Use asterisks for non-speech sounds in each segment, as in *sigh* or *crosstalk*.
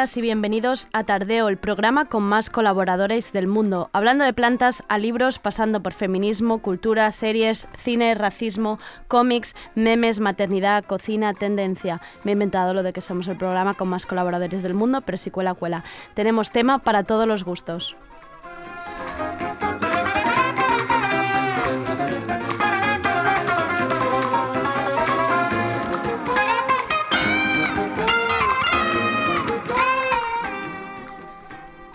Y bienvenidos a Tardeo, el programa con más colaboradores del mundo, hablando de plantas a libros, pasando por feminismo, cultura, series, cine, racismo, cómics, memes, maternidad, cocina, tendencia. Me he inventado lo de que somos el programa con más colaboradores del mundo, pero si cuela, cuela. Tenemos tema para todos los gustos.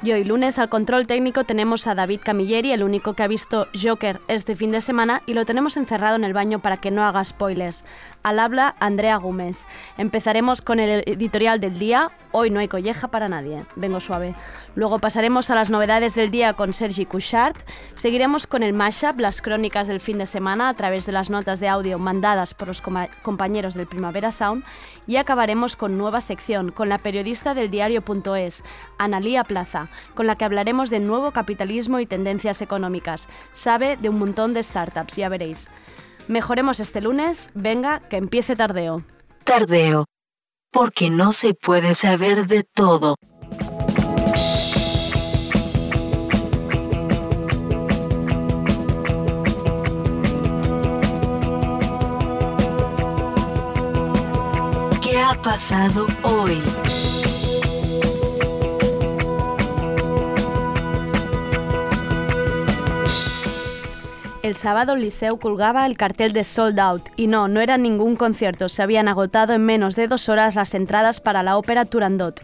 Y hoy lunes al control técnico tenemos a David Camilleri, el único que ha visto Joker este fin de semana y lo tenemos encerrado en el baño para que no haga spoilers. Al habla Andrea Gómez. Empezaremos con el editorial del día. Hoy no hay colleja para nadie. Vengo suave. Luego pasaremos a las novedades del día con Sergi Couchard. Seguiremos con el mashup, las crónicas del fin de semana a través de las notas de audio mandadas por los compañeros del Primavera Sound. Y acabaremos con nueva sección, con la periodista del diario.es, Analía Plaza, con la que hablaremos de nuevo capitalismo y tendencias económicas. Sabe de un montón de startups, ya veréis. Mejoremos este lunes, venga, que empiece tardeo. Tardeo. Porque no se puede saber de todo. ¿Qué ha pasado hoy? El sábado Liceu colgaba el cartel de Sold Out y no, no era ningún concierto, se habían agotado en menos de dos horas las entradas para la ópera Turandot.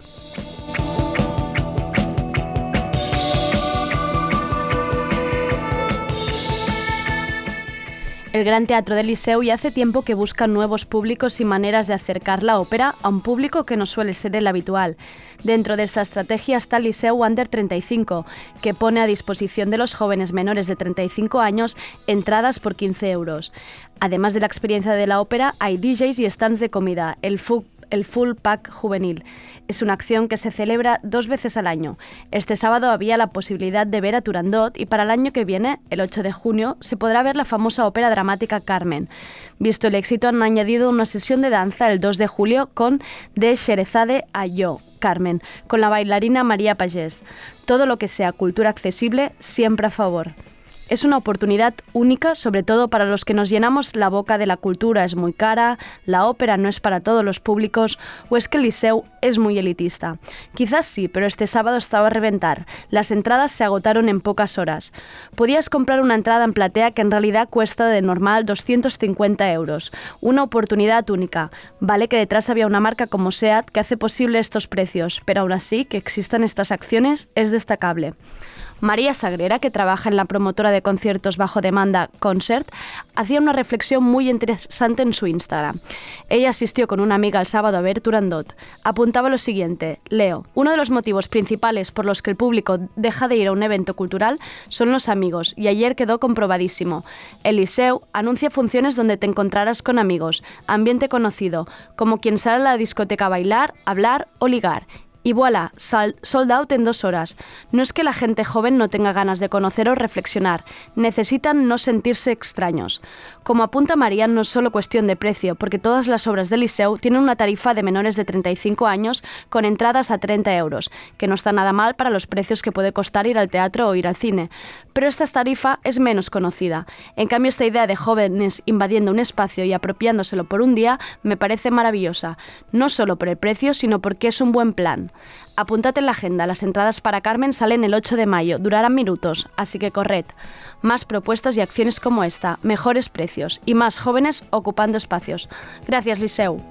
El Gran Teatro del Liceu ya hace tiempo que busca nuevos públicos y maneras de acercar la ópera a un público que no suele ser el habitual. Dentro de esta estrategia está el Liceu Under 35, que pone a disposición de los jóvenes menores de 35 años entradas por 15 euros. Además de la experiencia de la ópera, hay DJs y stands de comida. El FUC el Full Pack Juvenil. Es una acción que se celebra dos veces al año. Este sábado había la posibilidad de ver a Turandot y para el año que viene, el 8 de junio, se podrá ver la famosa ópera dramática Carmen. Visto el éxito, han añadido una sesión de danza el 2 de julio con De Sherezade a Yo, Carmen, con la bailarina María Pagés. Todo lo que sea cultura accesible, siempre a favor. Es una oportunidad única, sobre todo para los que nos llenamos la boca de la cultura es muy cara, la ópera no es para todos los públicos o es que el liceu es muy elitista. Quizás sí, pero este sábado estaba a reventar. Las entradas se agotaron en pocas horas. Podías comprar una entrada en platea que en realidad cuesta de normal 250 euros. Una oportunidad única. Vale que detrás había una marca como SEAT que hace posible estos precios, pero aún así que existan estas acciones es destacable. María Sagrera, que trabaja en la promotora de conciertos bajo demanda Concert, hacía una reflexión muy interesante en su Instagram. Ella asistió con una amiga el sábado a ver Turandot. Apuntaba lo siguiente, leo, uno de los motivos principales por los que el público deja de ir a un evento cultural son los amigos, y ayer quedó comprobadísimo. Eliseu anuncia funciones donde te encontrarás con amigos, ambiente conocido, como quien sale a la discoteca a bailar, hablar o ligar y voilà, sold out en dos horas. No es que la gente joven no tenga ganas de conocer o reflexionar, necesitan no sentirse extraños. Como apunta María, no es solo cuestión de precio, porque todas las obras del Liceu tienen una tarifa de menores de 35 años con entradas a 30 euros, que no está nada mal para los precios que puede costar ir al teatro o ir al cine. Pero esta tarifa es menos conocida. En cambio, esta idea de jóvenes invadiendo un espacio y apropiándoselo por un día me parece maravillosa, no solo por el precio, sino porque es un buen plan. Carmen. Apúntate en la agenda, las entradas para Carmen salen el 8 de mayo, durarán minutos, así que corred. Más propuestas y acciones como esta, mejores precios y más jóvenes ocupando espacios. Gracias, Liceu.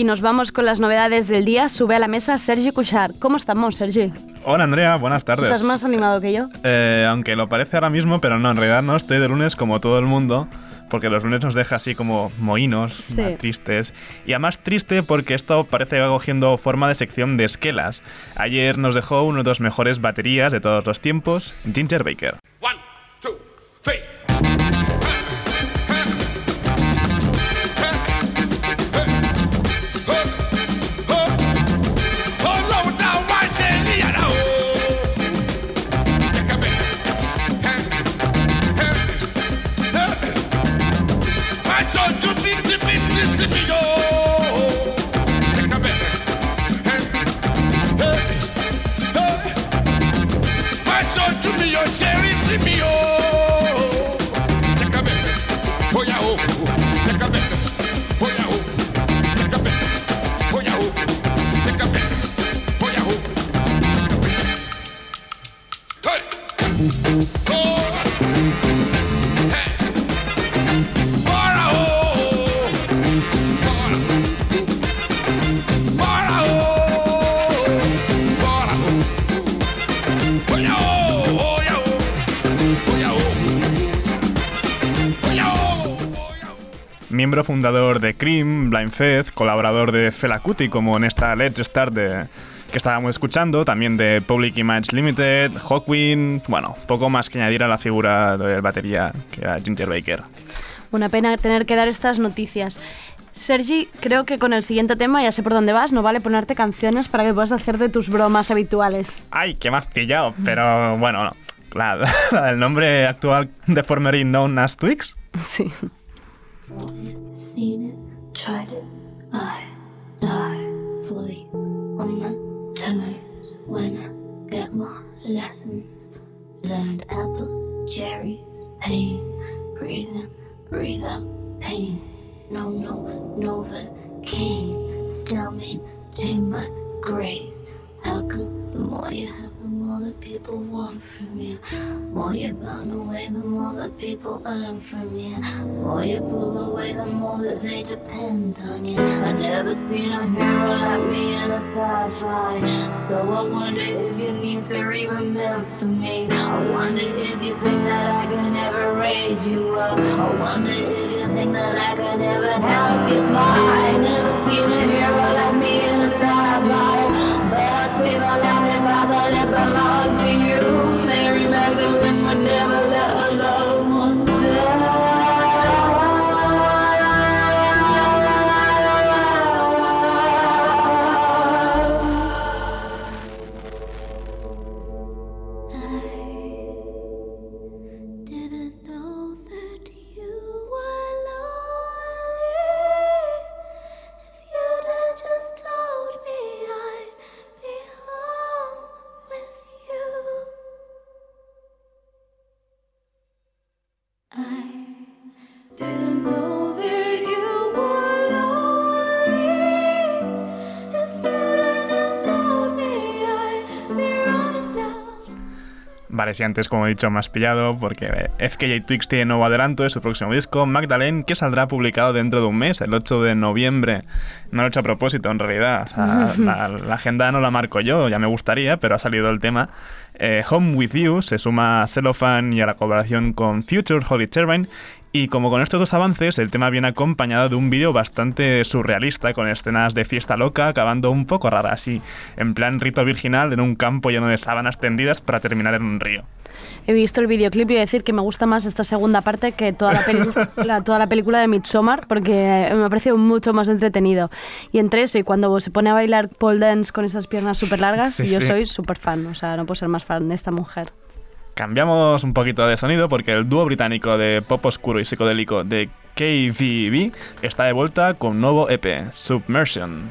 Y nos vamos con las novedades del día. Sube a la mesa Sergi Cuchar. ¿Cómo estamos, Sergi? Hola Andrea, buenas tardes. ¿Estás más animado que yo? Eh, aunque lo parece ahora mismo, pero no, en realidad no, estoy de lunes como todo el mundo, porque los lunes nos deja así como mohinos, tristes. Y además triste porque esto parece que va cogiendo forma de sección de esquelas. Ayer nos dejó uno de los mejores baterías de todos los tiempos, Ginger Baker. Miembro fundador de Cream, Blind Faith, colaborador de Fela Kuti, como en esta Let's Start de, que estábamos escuchando, también de Public Image Limited, Hawkwind, bueno, poco más que añadir a la figura de batería que era Ginger Baker. Una pena tener que dar estas noticias. Sergi, creo que con el siguiente tema ya sé por dónde vas, no vale ponerte canciones para que puedas hacer de tus bromas habituales. Ay, que me has pillado, pero bueno, no. Claro, *laughs* el nombre actual de formerly known as Twix. Sí. Seen it, tried it, I die fully on my terms when I get my lessons. Learned apples, cherries, pain, breathing, breathe out pain. No, no, Novocaine, still maintain my grace. How come the more you have? That people want from you. More you burn away, the more that people earn from you. More you pull away, the more that they depend on you. I never seen a hero like me in a sci-fi. So I wonder if you need to re-remember me. I wonder if you think that I can ever raise you up. I wonder if you think that I can ever help you fly. I never seen a hero like me in a sci-fi. I thought it belonged to Si antes, como he dicho, más pillado, porque FKJ Twix tiene nuevo adelanto de su próximo disco, Magdalene, que saldrá publicado dentro de un mes, el 8 de noviembre. No lo he hecho a propósito, en realidad. *laughs* la, agenda no la marco yo, ya me gustaría, pero ha salido el tema. Eh, Home With You se suma a Cellophane y a la colaboración con Future Holy Turbine y como con estos dos avances, el tema viene acompañado de un vídeo bastante surrealista, con escenas de fiesta loca, acabando un poco rara, así, en plan rito virginal en un campo lleno de sábanas tendidas para terminar en un río. He visto el videoclip y voy a decir que me gusta más esta segunda parte que toda la, película, *laughs* toda la película de Midsommar, porque me ha parecido mucho más entretenido. Y entre eso y cuando se pone a bailar pole dance con esas piernas súper largas, yo soy súper fan, o sea, no puedo ser más fan de esta mujer. Cambiamos un poquito de sonido porque el dúo británico de pop oscuro y psicodélico de KVB está de vuelta con un nuevo EP, Submersion.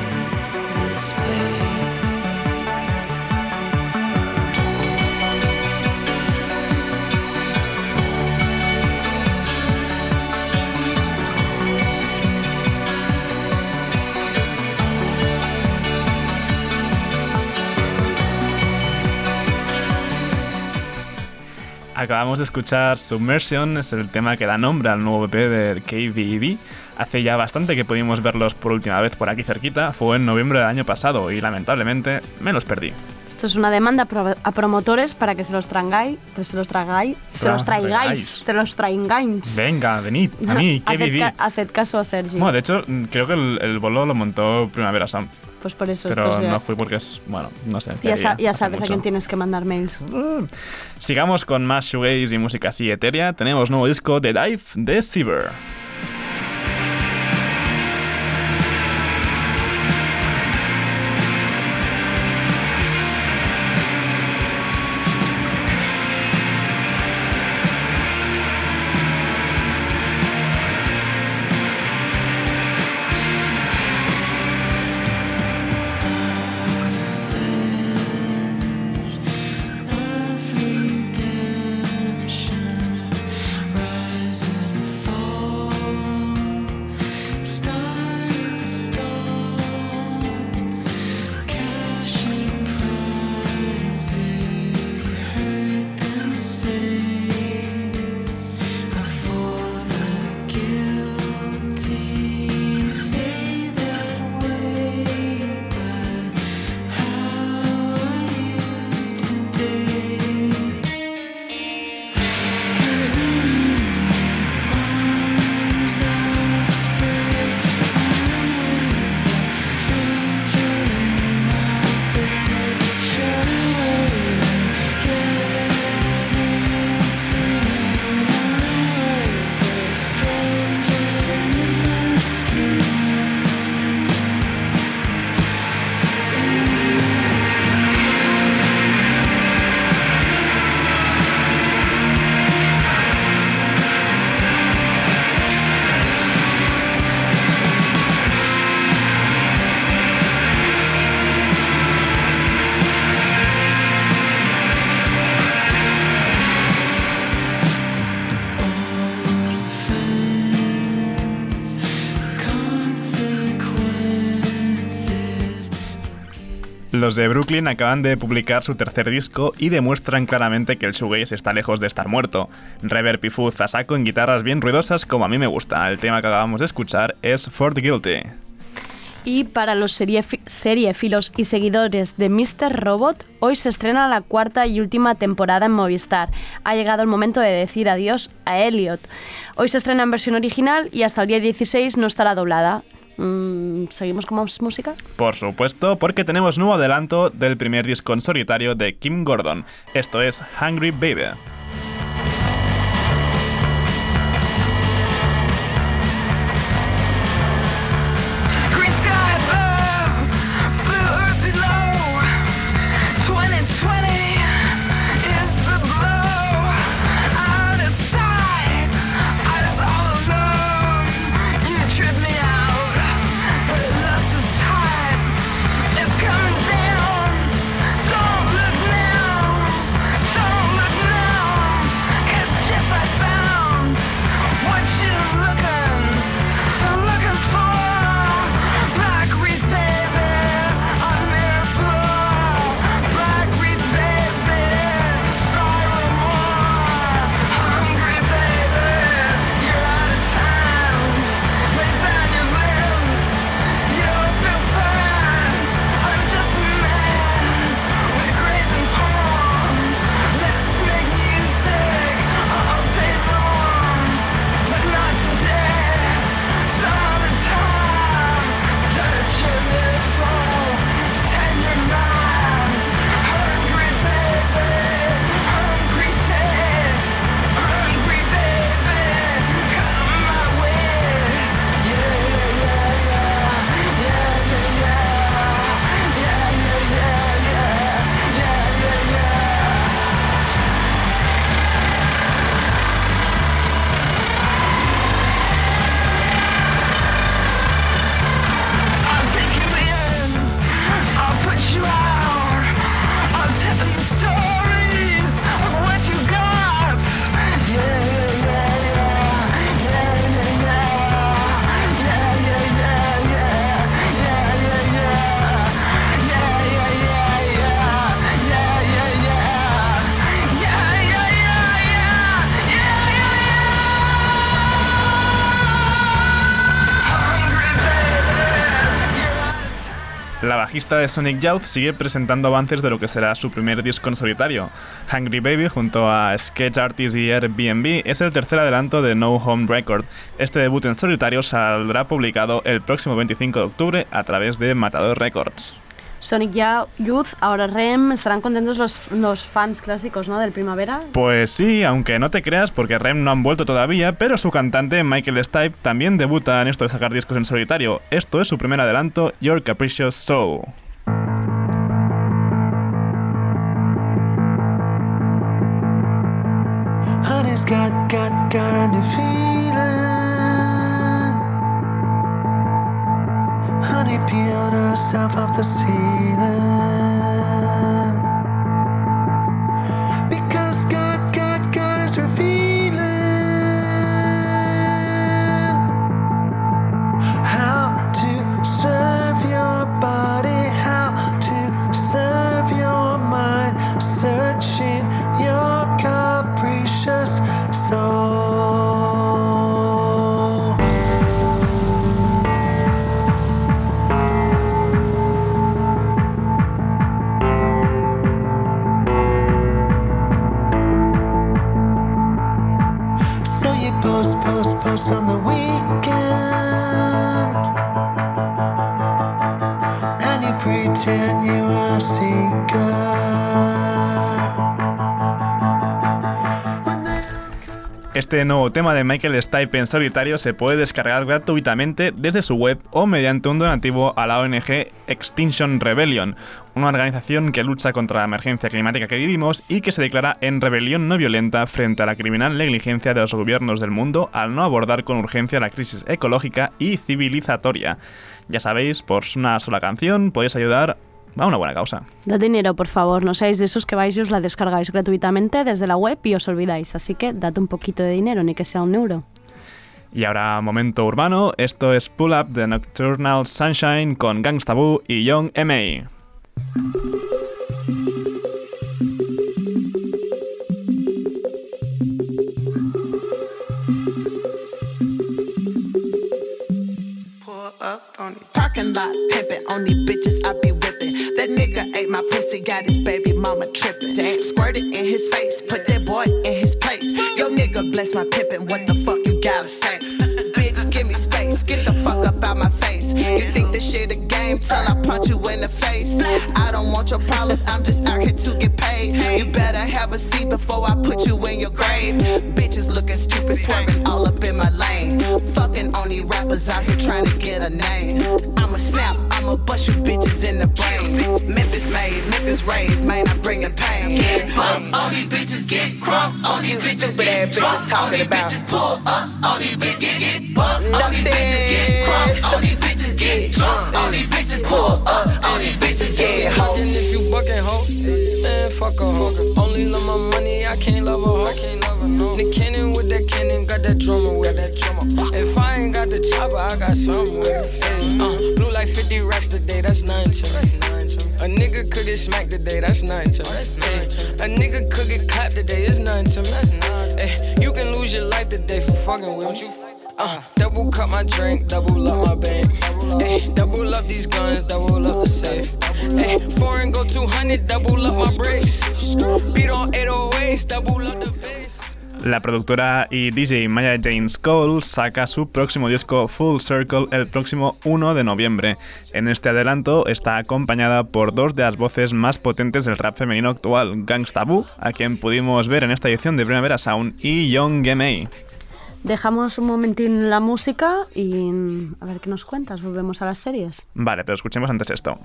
Acabamos de escuchar Submersion, es el tema que da nombre al nuevo EP de KVED. Hace ya bastante que pudimos verlos por última vez por aquí cerquita, fue en noviembre del año pasado y lamentablemente me los perdí. Esto es una demanda a promotores para que se los trangáis, que se los tragáis, se los traigáis, se los traigáis. Venga, venid, a mí, *laughs* haced, KVED. ca- haced caso a Sergi. Bueno, de hecho, creo que el, el bolo lo montó Primavera Sound, pues por eso pero estos ya, no fui porque es, bueno, no sé. ya, sa- ya sabes a mucho. quién tienes que mandar mails. Mm. Sigamos con más shoegaze y música así etérea. Tenemos nuevo disco de Dive de Siever. De Brooklyn acaban de publicar su tercer disco y demuestran claramente que el shoegaze está lejos de estar muerto. Reverb y fuzz a saco en guitarras bien ruidosas como a mí me gusta. El tema que acabamos de escuchar es For the Guilty. Y para los seriefi- seriefilos y seguidores de Mr. Robot, hoy se estrena la cuarta y última temporada en Movistar. Ha llegado el momento de decir adiós a Elliot. Hoy se estrena en versión original y hasta el día 16 no estará doblada. Mm, ¿Seguimos con más música? Por supuesto, porque tenemos nuevo adelanto del primer disco en solitario de Kim Gordon. Esto es Hungry Baby. Bajista de Sonic Youth sigue presentando avances de lo que será su primer disco en solitario. Hungry Baby, junto a Sketch Artist y Airbnb, es el tercer adelanto de No Home Record. Este debut en solitario saldrá publicado el próximo 25 de octubre a través de Matador Records. Sonic Ya- Youth, ahora Rem, estarán contentos los, los fans clásicos, ¿no? Del Primavera. Pues sí, aunque no te creas porque Rem no han vuelto todavía, pero su cantante Michael Stipe también debuta en esto de sacar discos en solitario. Esto es su primer adelanto, Your Capricious Soul. Honey's got, got, got a new feeling. Off the ceiling. Este nuevo tema de Michael Stipe en solitario se puede descargar gratuitamente desde su web o mediante un donativo a la ONG Extinction Rebellion, una organización que lucha contra la emergencia climática que vivimos y que se declara en rebelión no violenta frente a la criminal negligencia de los gobiernos del mundo al no abordar con urgencia la crisis ecológica y civilizatoria. Ya sabéis, por una sola canción podéis ayudar a una buena causa. Dad dinero, por favor, no seáis de esos que vais y os la descargáis gratuitamente desde la web y os olvidáis. Así que dad un poquito de dinero, ni que sea un euro. Y ahora, momento urbano, esto es Pull Up de Nocturnal Sunshine con Gangsta Boo y Young M.A. Pull up on the parking lot, pimping on these bitches I be pussy, got his baby mama tripping. Damn, squirted in his face, put that boy in his place. Yo, nigga, bless my pimpin', what the fuck you gotta say? *laughs* Bitch, give me space, get the fuck up out my face. You think this shit a game till I punch you in the face? I don't want your problems, I'm just out here to get paid. You better have a seat before I put you in your grave. Bitches looking stupid, swerving all up in my lane. Fucking on these rappers out here trying to get a name. I'ma snap, I'ma bust you bitches in the brain. Memphis made, Memphis raised, man, I bring bringing pain. Get bump all these bitches, get crunk all these bitches, get drunk all these bitches, pull up all these bitches, get, get bump on these bitches, get crunk all these bitches, get drunk on these bitches, pull up all these bitches, yeah, ho. Fucking if you bucking hoe, man, fuck a hoe. Only love my money, I can't love a hoe. Nick Cannon with that cannon, got that drummer with that drummer. If I ain't got the chopper, I got something with it. Hey, uh, blue like 50 racks today, that's nine to me. A nigga could get smacked today, that's nine to me. A nigga could get clapped today, it's nothing to me. Hey, you can lose your life today for fucking with me. Uh, double cut my drink, double up my bank. Ay, double up these guns, double up the safe. Ay, foreign go 200, double up my brakes. Beat on 808s, double up the. La productora y DJ Maya James Cole saca su próximo disco Full Circle el próximo 1 de noviembre. En este adelanto está acompañada por dos de las voces más potentes del rap femenino actual, Gangsta Boo, a quien pudimos ver en esta edición de Primavera Sound, y Young M.A. Dejamos un momentín la música y a ver qué nos cuentas. Volvemos a las series. Vale, pero escuchemos antes esto.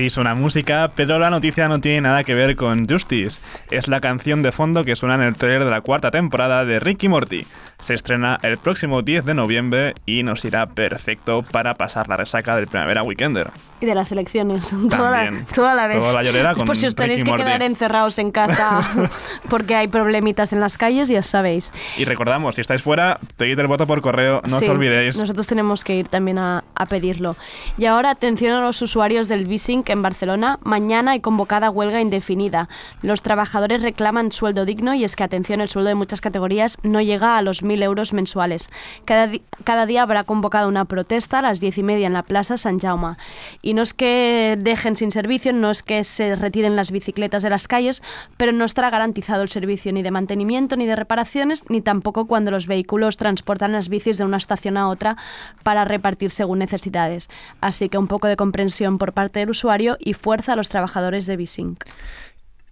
Sí, suena música, pero la noticia no tiene nada que ver con Justice. Es la canción de fondo que suena en el trailer de la cuarta temporada de Ricky Morty. Se estrena el próximo 10 de noviembre y nos irá perfecto para pasar la resaca del Primavera Weekender. Y de las elecciones. *laughs* Toda la, También. toda la vez. Toda la llorera *laughs* con Por si os tenéis que quedar encerrados en casa *laughs* porque hay problemitas en las calles, ya sabéis. Y recordamos, si estáis fuera, pedid el voto por correo, no Sí, os olvidéis. Nosotros tenemos que ir también a, a pedirlo. Y ahora atención a los usuarios del Visink en Barcelona. Mañana hay convocada huelga indefinida. Los trabajadores reclaman sueldo digno y es que, atención, el sueldo de muchas categorías no llega a los 1.000 euros mensuales. Cada, cada día habrá convocado una protesta a las diez y media en la Plaza San Jaume. Y no es que dejen sin servicio, no es que se retiren las bicicletas de las calles, pero no estará garantizado el servicio ni de mantenimiento ni de reparaciones, ni tampoco cuando los vehículos transportan las bicis de una estación a otra para repartir según necesidades. Así que un poco de comprensión por parte del usuario y fuerza a los trabajadores de Bisync.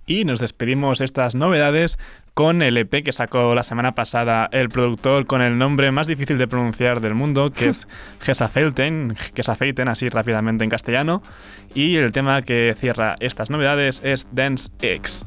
Y nos despedimos estas novedades con el EP que sacó la semana pasada el productor con el nombre más difícil de pronunciar del mundo, que es *laughs* Gesafelten, así rápidamente en castellano. Y el tema que cierra estas novedades es Dance X.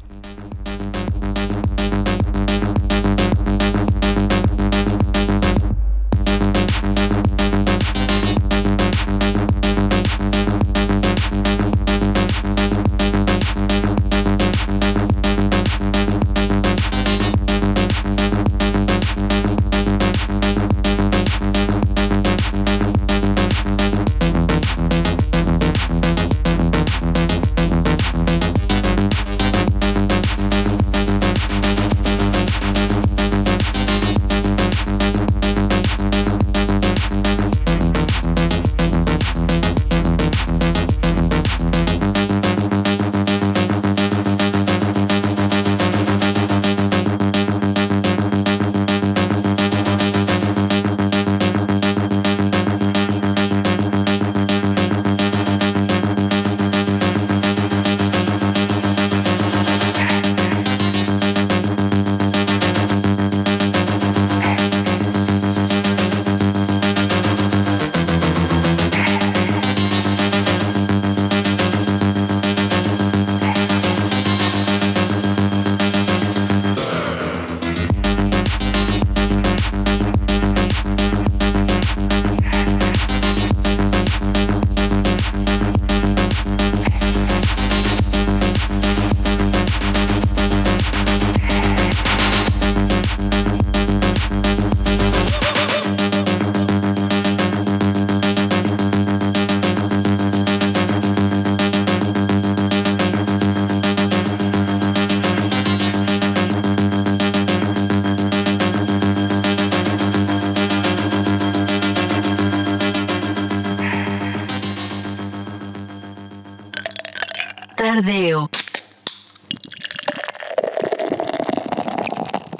Tardeo.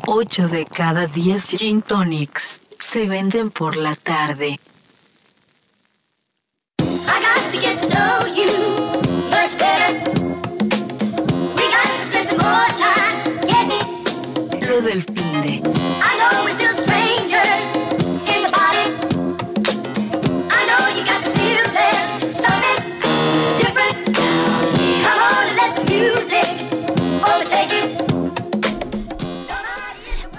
8 de cada 10 gin tonics se venden por la tarde. I got to get to know you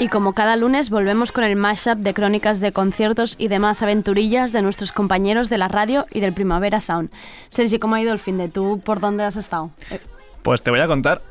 Y como cada lunes volvemos con el mashup de crónicas de conciertos y demás aventurillas de nuestros compañeros de la radio y del Primavera Sound. Sergi, ¿cómo ha ido el fin de tú? ¿Por dónde has estado? Pues te voy a contar.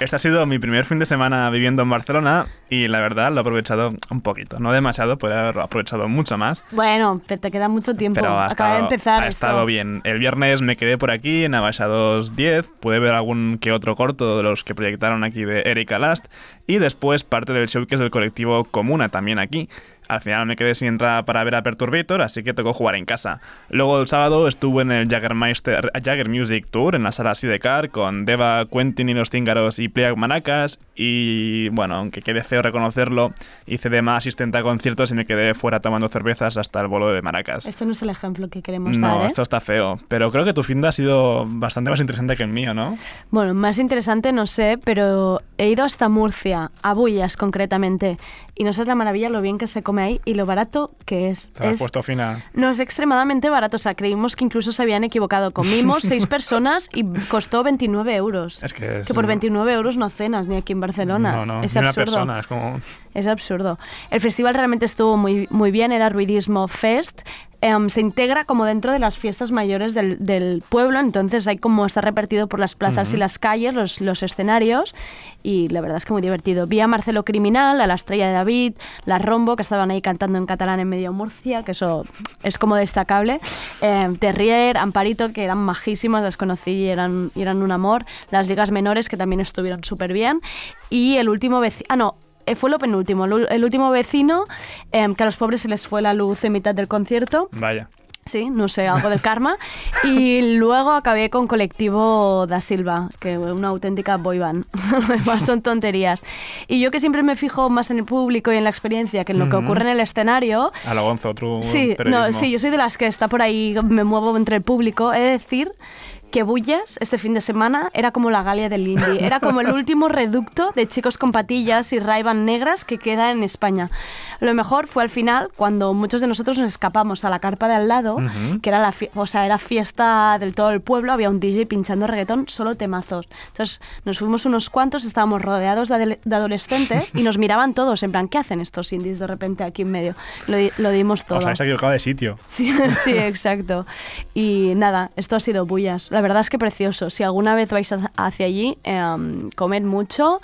Este ha sido mi primer fin de semana viviendo en Barcelona y la verdad lo he aprovechado un poquito. No demasiado, podría haberlo aprovechado mucho más. Bueno, pero te queda mucho tiempo. Pero ha, Acaba de empezar ha esto. estado bien. El viernes me quedé por aquí en Abaixados 10. Pude ver algún que otro corto de los que proyectaron aquí de Erika Last. Y después parte del showcase del colectivo Comuna también aquí. Al final me quedé sin entrada para ver a Perturbator, así que tocó jugar en casa. Luego el sábado estuve en el Jaggermeister, Jagger Music Tour en la sala Sidecar con Deva, Quentin y los Cíngaros y Pleag Manacas. Y bueno, aunque quede feo reconocerlo, hice de más asistente a conciertos y me quedé fuera tomando cervezas hasta el bolo de Maracas. Este no es el ejemplo que queremos No, dar, ¿eh? esto está feo. Pero creo que tu fin de ha sido bastante más interesante que el mío, ¿no? Bueno, más interesante no sé, pero he ido hasta Murcia, a Bullas concretamente, y no sabes la maravilla lo bien que se come ahí y lo barato que es. Te es puesto fina. no es extremadamente barato, o sea, creímos que incluso se habían equivocado. Comimos seis *laughs* personas y costó 29 euros. Es que es- por 29 euros no cenas ni aquí en Barcelona. No, no, es ni una absurdo. persona, es como... Es absurdo. El festival realmente estuvo muy, muy bien, era Ruidismo Fest. Em, se integra como dentro de las fiestas mayores del, del pueblo, entonces hay como está repartido por las plazas y Ujú. las calles, los, los escenarios, y la verdad es que muy divertido. Vi a Marcelo Criminal, a la Estrella de David, la Rombo, que estaban ahí cantando en catalán en medio Murcia, que eso es como destacable. Em, Terrier, Amparito, que eran majísimas, las conocí y eran, y eran un amor. Las ligas menores, que también estuvieron súper bien. Y el último vecino... Ah, no, eh, fue lo penúltimo, el, último vecino, em, que a los pobres se les fue la luz en mitad del concierto. Vaya. Sí, no sé, algo del karma. Y luego acabé con Colectivo da Silva, que es una auténtica boy band. Además *laughs* son tonterías. Y yo que siempre me fijo más en el público y en la experiencia que en lo que ocurre en el escenario, A lo Gonzo, otro Sí, no, sí, yo soy de las que está por ahí, me muevo entre el público. He de decir que Bullas este fin de semana era como la Galia del Indie. Era como el último reducto de chicos con patillas y raivan negras que queda en España. Lo mejor fue al final, cuando muchos de nosotros nos escapamos a la carpa de al lado, que era la, o sea, era fiesta del todo el pueblo, había un DJ pinchando reggaetón, solo temazos. Entonces nos fuimos unos cuantos, estábamos rodeados de, adole- de adolescentes y nos miraban todos, en plan, ¿qué hacen estos indies de repente aquí en medio? Lo, di- lo dimos todo. Os habéis equivocado de sitio. Sí, *laughs* sí, exacto. Y nada, esto ha sido bullas. La verdad es que precioso. Si alguna vez vais hacia allí, em, comed mucho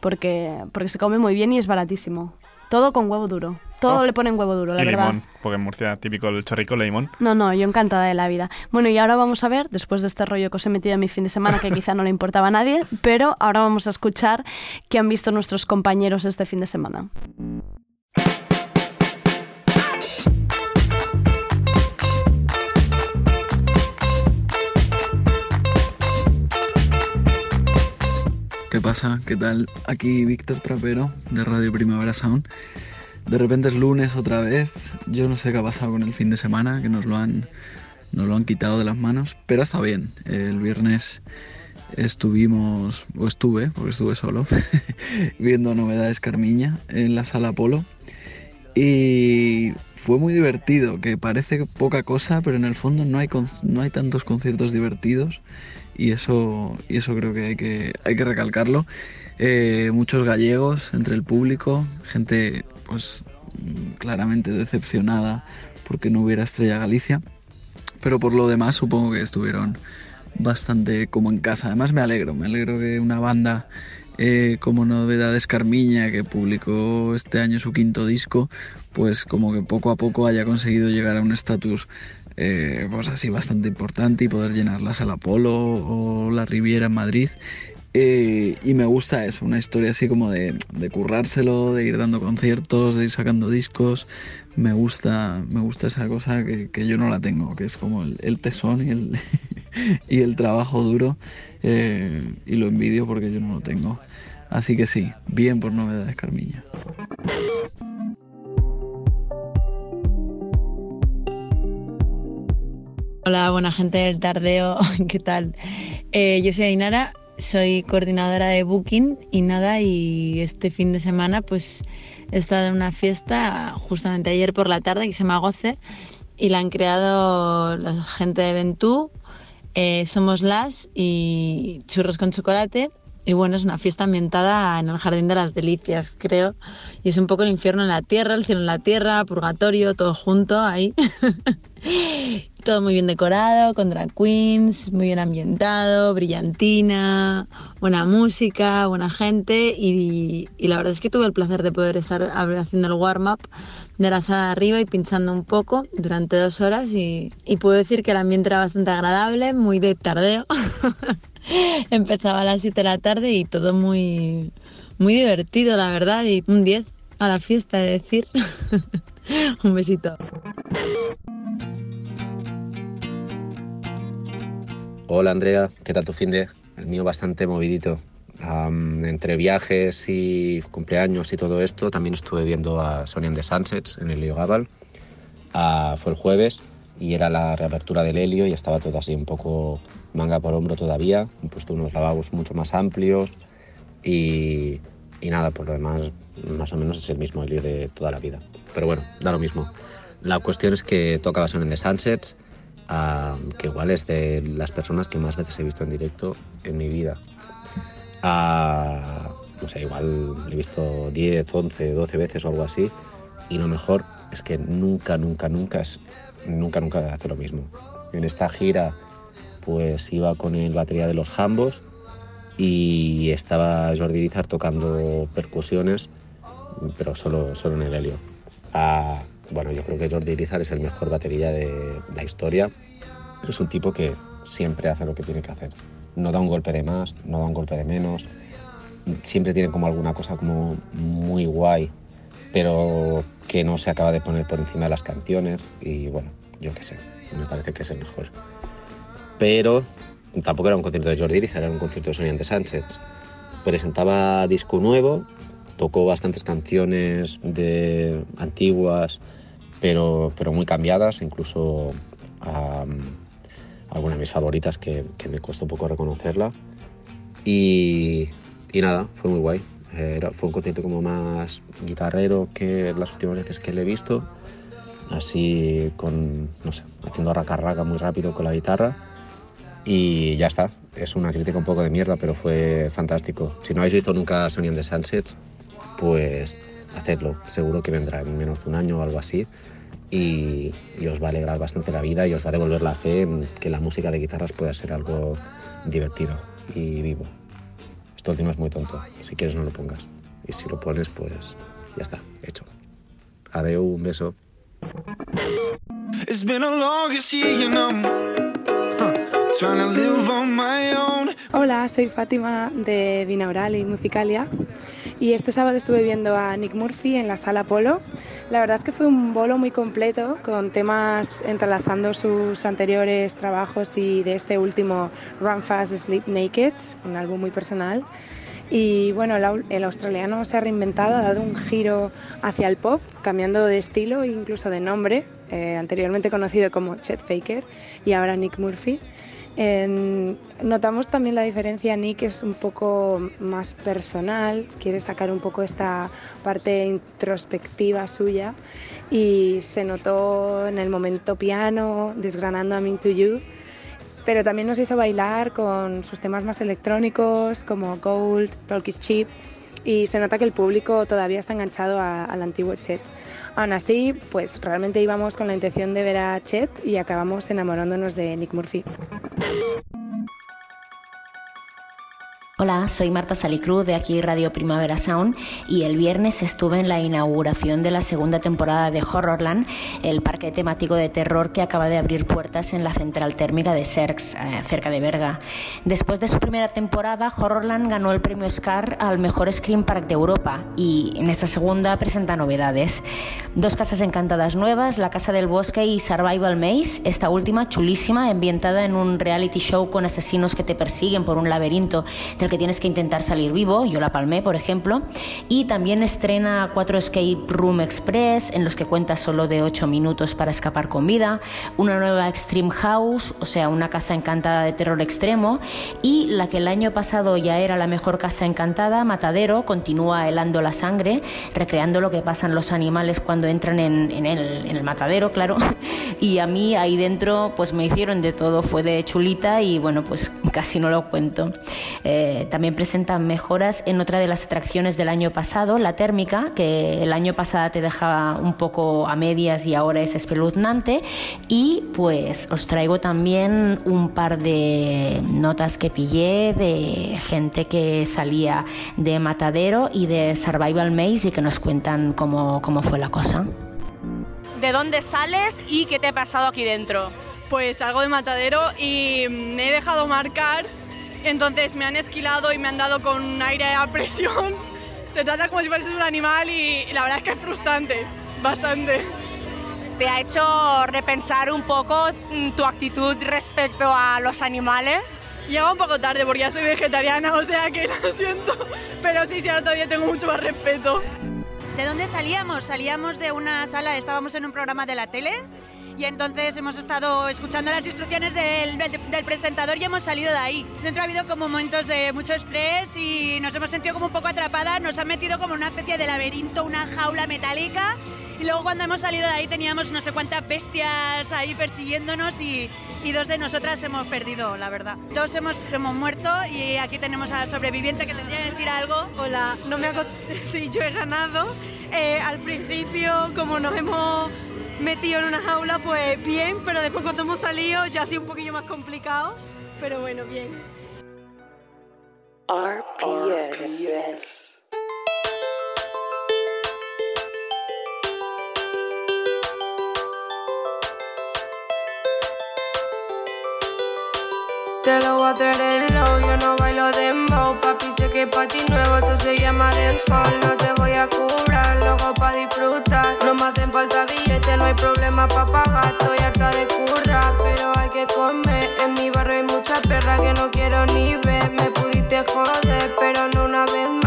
porque, porque se come muy bien y es baratísimo. Todo con huevo duro. Todo Oh. le ponen huevo duro, la y verdad. limón, porque en Murcia típico el chorrico de limón. No, no, yo encantada de la vida. Bueno, y ahora vamos a ver, después de este rollo que os he metido en mi fin de semana, que *laughs* quizá no le importaba a nadie, pero ahora vamos a escuchar qué han visto nuestros compañeros este fin de semana. Pasa? ¿Qué tal? Aquí Víctor Trapero de Radio Primavera Sound. De repente es lunes otra vez. Yo no sé qué ha pasado con el fin de semana, que nos lo han, nos lo han quitado de las manos, pero está bien. El viernes estuvimos, o estuve, porque estuve solo, *laughs* viendo novedades Carmiña en la sala Polo. Y fue muy divertido, que parece poca cosa, pero en el fondo no hay, no hay tantos conciertos divertidos y eso, y eso creo que hay que, hay que recalcarlo. Eh, muchos gallegos entre el público, gente pues claramente decepcionada porque no hubiera Estrella Galicia, pero por lo demás supongo que estuvieron bastante como en casa. Además me alegro, me alegro que una banda eh, como Novedades Carmiña, que publicó este año su quinto disco, pues como que poco a poco haya conseguido llegar a un estatus eh, pues así bastante importante y poder llenar la Sala Polo o la Riviera en Madrid. Eh, y me gusta eso, una historia así como de, currárselo, de ir dando conciertos, de ir sacando discos. Me gusta, me gusta esa cosa que, yo no la tengo, que es como el, el tesón y el, *laughs* y el trabajo duro. eh, y lo envidio porque yo no lo tengo. Así que sí, bien por novedades Carmiña. Hola, buena gente del tardeo, *laughs* ¿qué tal? Eh, yo soy Ainara, soy coordinadora de Booking y nada, y este fin de semana pues he estado en una fiesta justamente ayer por la tarde que se llama Goce y la han creado la gente de Ventú, eh, Somos Las y Churros con Chocolate. Y bueno, es una fiesta ambientada en el Jardín de las Delicias, creo. Y es un poco el infierno en la tierra, el cielo en la tierra, purgatorio, todo junto ahí. *laughs* Todo muy bien decorado, con drag queens, muy bien ambientado, brillantina, buena música, buena gente y, la verdad es que tuve el placer de poder estar haciendo el warm-up de la sala de arriba y pinchando un poco durante dos horas y, puedo decir que el ambiente era bastante agradable, muy de tardeo. *laughs* Empezaba a las 7 de la tarde y todo muy, muy divertido, la verdad, y un 10 a la fiesta, de decir. *laughs* un besito. Hola Andrea, ¿qué tal tu fin de? El mío bastante movidito. Entre viajes y cumpleaños y todo esto, también estuve viendo a Sony and the Sunsets en el Gabal. Ah, fue el jueves y era la reapertura del Helio y estaba todo así un poco manga por hombro todavía. Han puesto unos lavabos mucho más amplios y nada, por lo demás, más o menos es el mismo Helio de toda la vida. Pero bueno, da lo mismo. La cuestión es que tocaba Son en the Sunsets, que igual es de las personas que más veces he visto en directo en mi vida. Ah, no sé, igual he visto 10, 11, 12 veces o algo así. Y lo mejor es que nunca, nunca, nunca es, nunca, nunca hace lo mismo. En esta gira, pues iba con el batería de los Jambos y estaba Jordi Irizar tocando percusiones, pero solo, solo en el helio. Ah, bueno, yo creo que Jordi Irizar es el mejor batería de la historia. Es un tipo que siempre hace lo que tiene que hacer. No da un golpe de más, no da un golpe de menos. Siempre tiene como alguna cosa como muy guay, pero que no se acaba de poner por encima de las canciones. Y bueno, yo qué sé, me parece que es el mejor. Pero tampoco era un concierto de Jordi Irizar, era un concierto de Sonia de Sánchez. Presentaba disco nuevo, tocó bastantes canciones de antiguas, pero, pero muy cambiadas, incluso am, alguna de mis favoritas que, que me costó un poco reconocerla. Y, y nada, fue muy guay. Era, fue un concierto como más guitarrero que las últimas veces que le he visto. Así con, no sé, haciendo raca-raca muy rápido con la guitarra. Y ya está. Es una crítica un poco de mierda, pero fue fantástico. Si no habéis visto nunca Sony and the Sunsets, pues hacedlo. Seguro que vendrá en menos de un año o algo así. Y, y os va a alegrar bastante la vida y os va a devolver la fe en que la música de guitarras pueda ser algo divertido y vivo. Esto último es muy tonto. Si quieres no lo pongas. Y si lo pones, pues ya está, hecho. Adeu, un beso. It's been a longest year, you know. Huh. Trying to live on my own. Hola, soy Fátima de Binaural y Musicalia y este sábado estuve viendo a Nick Murphy en la sala Polo. La verdad es que fue un bolo muy completo con temas entrelazando sus anteriores trabajos y de este último Run Fast Sleep Naked, un álbum muy personal. Y bueno, el, au- el australiano se ha reinventado, ha dado un giro hacia el pop, cambiando de estilo e incluso de nombre, eh, anteriormente conocido como Chet Faker y ahora Nick Murphy. En- notamos también la diferencia, Nick es un poco más personal, quiere sacar un poco esta parte introspectiva suya y se notó en el momento piano, desgranando I'm Into You, pero también nos hizo bailar con sus temas más electrónicos como Gold, Talk is Cheap y se nota que el público todavía está enganchado a- al antiguo Chet. Aún así, pues realmente íbamos con la intención de ver a Chet y acabamos enamorándonos de Nick Murphy. Hola, soy Marta Salicruz de aquí Radio Primavera Sound y el viernes estuve en la inauguración de la segunda temporada de Horrorland, el parque temático de terror que acaba de abrir puertas en la central térmica de Serx, eh, cerca de Berga. Después de su primera temporada, Horrorland ganó el premio Scar al mejor Scream Park de Europa y en esta segunda presenta novedades. Dos casas encantadas nuevas, la Casa del Bosque y Survival Maze, esta última chulísima, ambientada en un reality show con asesinos que te persiguen por un laberinto del que tienes que intentar salir vivo, yo la palmé por ejemplo, y también estrena cuatro Escape Room Express en los que cuenta solo de 8 minutos para escapar con vida, una nueva Extreme House, o sea, una casa encantada de terror extremo, y la que el año pasado ya era la mejor casa encantada, Matadero, continúa helando la sangre, recreando lo que pasan los animales cuando entran en, en el, en el matadero, claro, *laughs* y a mí ahí dentro pues me hicieron de todo, fue de chulita y bueno, pues *laughs* casi no lo cuento. Eh, también presentan mejoras en otra de las atracciones del año pasado, la térmica, que el año pasado te dejaba un poco a medias y ahora es espeluznante. Y pues os traigo también un par de notas que pillé de gente que salía de Matadero y de Survival Maze y que nos cuentan cómo, cómo fue la cosa. ¿De dónde sales y qué te ha pasado aquí dentro? Pues salgo de matadero y me he dejado marcar, entonces me han esquilado y me han dado con un aire a presión. *laughs* Te trata como si fueses un animal y, y la verdad es que es frustrante, bastante. ¿Te ha hecho repensar un poco mm, tu actitud respecto a los animales? Llega un poco tarde porque ya soy vegetariana, o sea que *laughs* lo siento, pero sí, sí, ahora todavía tengo mucho más respeto. ¿De dónde salíamos? Salíamos de una sala, estábamos en un programa de la tele y entonces hemos estado escuchando las instrucciones del, presentador y hemos salido de ahí. Dentro ha habido como momentos de mucho estrés y nos hemos sentido como un poco atrapadas, nos han metido como una especie de laberinto, una jaula metálica y luego cuando hemos salido de ahí teníamos no sé cuántas bestias ahí persiguiéndonos y, dos de nosotras hemos perdido, la verdad. Dos hemos, hemos muerto y aquí tenemos a la sobreviviente que tendría que decir algo. Hola, no me hago... *laughs* Sí, yo he ganado. Eh, al principio, como nos hemos metido en una jaula, pues bien, pero después cuando hemos salido ya ha sido un poquillo más complicado. Pero bueno, bien. RPS. Te lo voy a yo no bailo dembow Papi, sé que pa' ti nuevo esto se llama dancehall No te voy a cobrar, luego pa' disfrutar. No me hacen falta billetes, no hay problema pa' pagar. Estoy harta de currar, pero hay que comer. En mi barrio hay muchas perras que no quiero ni ver. Me pudiste joder, pero no una vez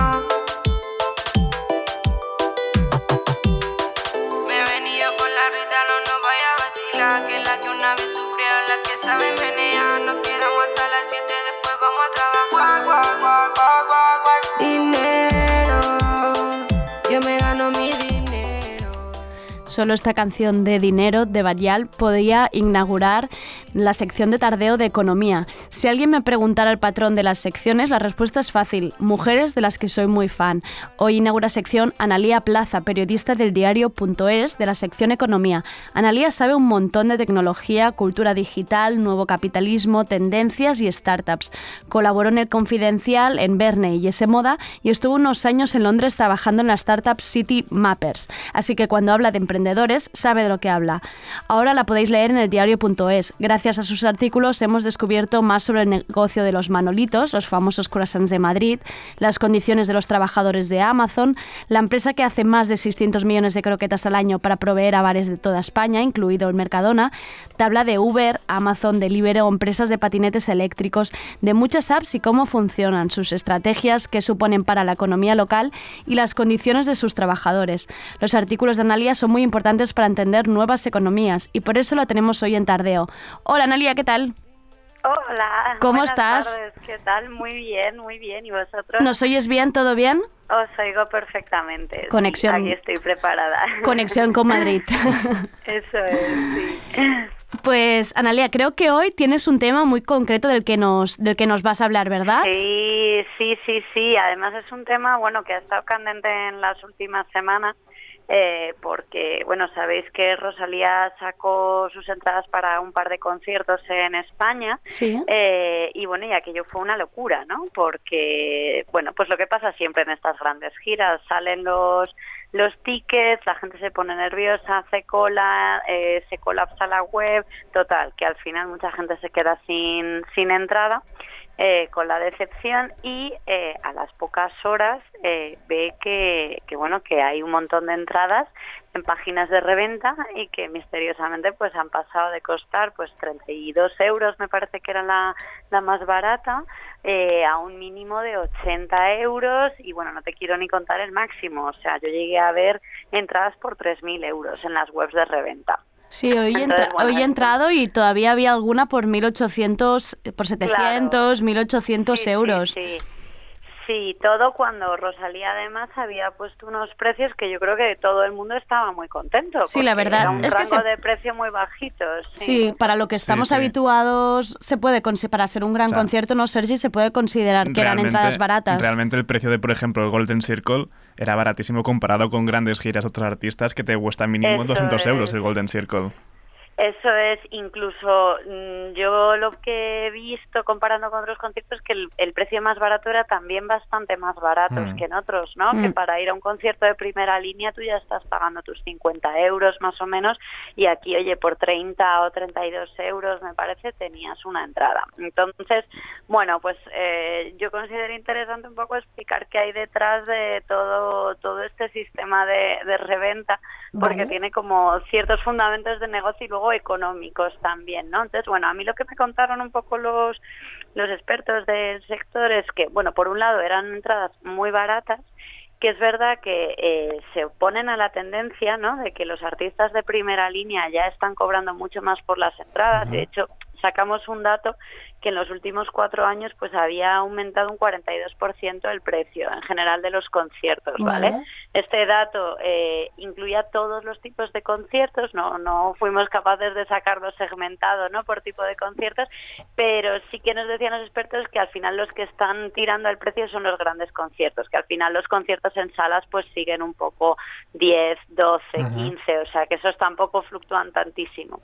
Solo esta canción de Dinero de Badial podría inaugurar la sección de tardeo de economía. Si alguien me preguntara el patrón de las secciones, la respuesta es fácil. Mujeres de las que soy muy fan. Hoy inaugura sección Analía Plaza, periodista del diario.es de la sección Economía. Analía sabe un montón de tecnología, cultura digital, nuevo capitalismo, tendencias y startups. Colaboró en el Confidencial, en Verne y S Moda y estuvo unos años en Londres trabajando en la startup City Mappers. Así que cuando habla de sabe de lo que habla. Ahora la podéis leer en el diario.es. Gracias a sus artículos hemos descubierto más sobre el negocio de los manolitos, los famosos croissants de Madrid, las condiciones de los trabajadores de Amazon, la empresa que hace más de 600 millones de croquetas al año para proveer a bares de toda España, incluido el Mercadona, tabla de Uber, Amazon, Deliveroo, empresas de patinetes eléctricos, de muchas apps y cómo funcionan, sus estrategias que suponen para la economía local y las condiciones de sus trabajadores. Los artículos de Analia son muy importantes para entender nuevas economías y por eso la tenemos hoy en Tardeo. Hola Analia, ¿qué tal? Hola. ¿Cómo estás? tardes, ¿Qué tal? Muy bien, muy bien. ¿Y vosotros? ¿Nos oyes bien? ¿Todo bien? Os oigo perfectamente. sí, Conexión. aquí estoy preparada. Conexión con Madrid. *laughs* Eso es, sí. Pues Analia, creo que hoy tienes un tema muy concreto del que nos, del que nos vas a hablar, ¿verdad? Sí, sí, sí, sí. Además es un tema, bueno, que ha estado candente en las últimas semanas. eh, porque, bueno, sabéis que Rosalía sacó sus entradas para un par de conciertos en España. Sí. Eh, y bueno, y aquello fue una locura, ¿no? Porque, bueno, pues lo que pasa siempre en estas grandes giras, salen los los tickets, la gente se pone nerviosa, hace cola, eh, se colapsa la web, total, que al final mucha gente se queda sin, sin entrada. Eh, con la decepción y eh, a las pocas horas eh, ve que, bueno que hay un montón de entradas en páginas de reventa y que misteriosamente pues han pasado de costar pues 32 euros me parece que era la, la más barata eh, a un mínimo de 80 euros y bueno no te quiero ni contar el máximo o sea yo llegué a ver entradas por 3.000 euros en las webs de reventa Sí, hoy, he Entonces, entra- bueno, hoy he entrado y todavía había alguna por 1800, por 700, 1800 euros. Sí, sí, todo cuando Rosalía además había puesto unos precios que yo creo que todo el mundo estaba muy contento. Sí, la verdad, era un es que rango se- de precio muy bajito. Sí, para lo que estamos sí. habituados, se puede consi- para ser un gran O sea, concierto, no Sergi, se puede considerar que eran entradas baratas. Realmente el precio de, por ejemplo, el Golden Circle era baratísimo comparado con grandes giras de otros artistas que te cuestan mínimo Eso 200 es. euros el Golden Circle. Eso es, incluso mm, yo lo que he visto comparando con otros conciertos que el, el precio más barato era también bastante más barato Mm. que en otros, ¿no? Mm. Que para ir a un concierto de primera línea tú ya estás pagando tus 50 euros más o menos y aquí, oye, por 30 o 32 euros me parece tenías una entrada. Entonces, bueno, pues eh, yo considero interesante un poco explicar qué hay detrás de todo, todo este sistema de, de reventa porque Vale. tiene como ciertos fundamentos de negocio y luego económicos también, ¿no? Entonces, bueno, a mí lo que me contaron un poco los los expertos del sector es que, bueno, por un lado eran entradas muy baratas que es verdad que eh, se oponen a la tendencia, ¿no? De que los artistas de primera línea ya están cobrando mucho más por las entradas. De hecho, sacamos un dato que en los últimos cuatro años pues había aumentado un 42% el precio en general de los conciertos, ¿vale? Vale. Este dato eh, incluía todos los tipos de conciertos, no, no fuimos capaces de sacarlo segmentado, ¿no? Por tipo de conciertos, pero sí que nos decían los expertos que al final los que están tirando el precio son los grandes conciertos, que al final los conciertos en salas pues siguen un poco 10, 12, Ujú. 15, o sea que esos tampoco fluctúan tantísimo.